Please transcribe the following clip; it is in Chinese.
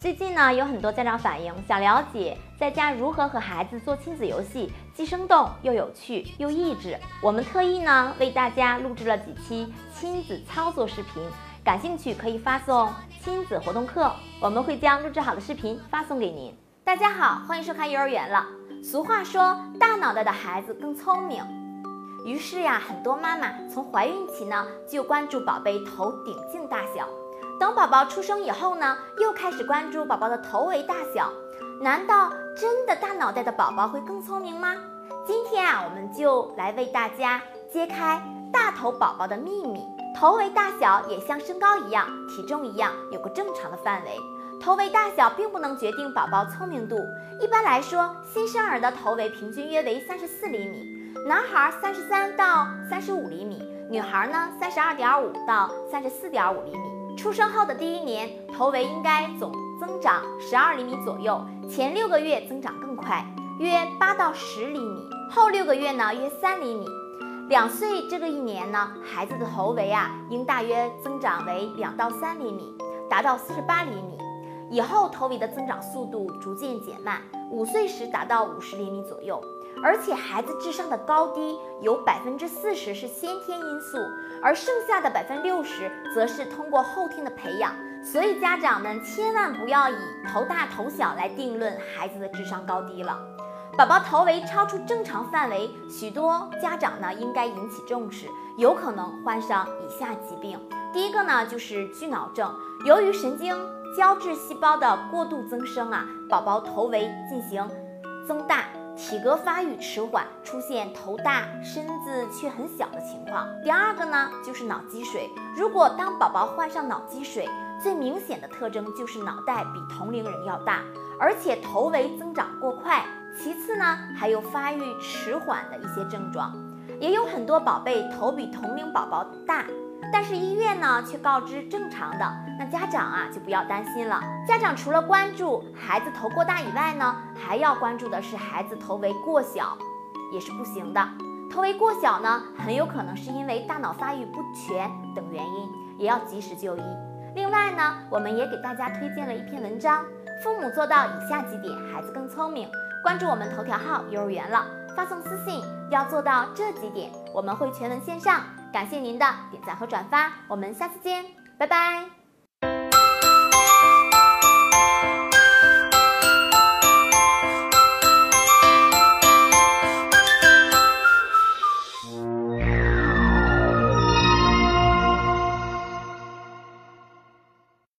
最近呢，有很多家长反映，想了解在家如何和孩子做亲子游戏，既生动又有趣又益智。我们特意呢为大家录制了几期亲子操作视频，感兴趣可以发送“亲子活动课”，我们会将录制好的视频发送给您。大家好，欢迎收看幼儿园了。俗话说，大脑袋的孩子更聪明。于是呀，很多妈妈从怀孕起呢就关注宝贝头顶径大小。等宝宝出生以后呢，又开始关注宝宝的头围大小。难道真的大脑袋的宝宝会更聪明吗？今天啊，我们就来为大家揭开大头宝宝的秘密。头围大小也像身高一样、体重一样，有个正常的范围。头围大小并不能决定宝宝聪明度。一般来说，新生儿的头围平均约为三十四厘米，男孩三十三到三十五厘米，女孩呢三十二点五到三十四点五厘米。出生后的第一年，头围应该总增长十二厘米左右，前六个月增长更快，约八到十厘米，后六个月呢约三厘米。两岁这个一年呢，孩子的头围啊应大约增长为两到三厘米，达到四十八厘米。以后头围的增长速度逐渐减慢，五岁时达到五十厘米左右。而且孩子智商的高低有百分之四十是先天因素，而剩下的百分之六十则是通过后天的培养。所以家长们千万不要以头大头小来定论孩子的智商高低了。宝宝头围超出正常范围，许多家长呢应该引起重视，有可能患上以下疾病。第一个呢就是巨脑症，由于神经胶质细胞的过度增生啊，宝宝头围进行增大。体格发育迟缓，出现头大身子却很小的情况。第二个呢，就是脑积水。如果当宝宝患上脑积水，最明显的特征就是脑袋比同龄人要大，而且头围增长过快。其次呢，还有发育迟缓的一些症状，也有很多宝贝头比同龄宝宝大。但是医院呢却告知正常的，那家长啊就不要担心了。家长除了关注孩子头过大以外呢，还要关注的是孩子头围过小，也是不行的。头围过小呢，很有可能是因为大脑发育不全等原因，也要及时就医。另外呢，我们也给大家推荐了一篇文章：父母做到以下几点，孩子更聪明。关注我们头条号幼儿园了，发送私信要做到这几点，我们会全文线上。感谢您的点赞和转发，我们下次见，拜拜。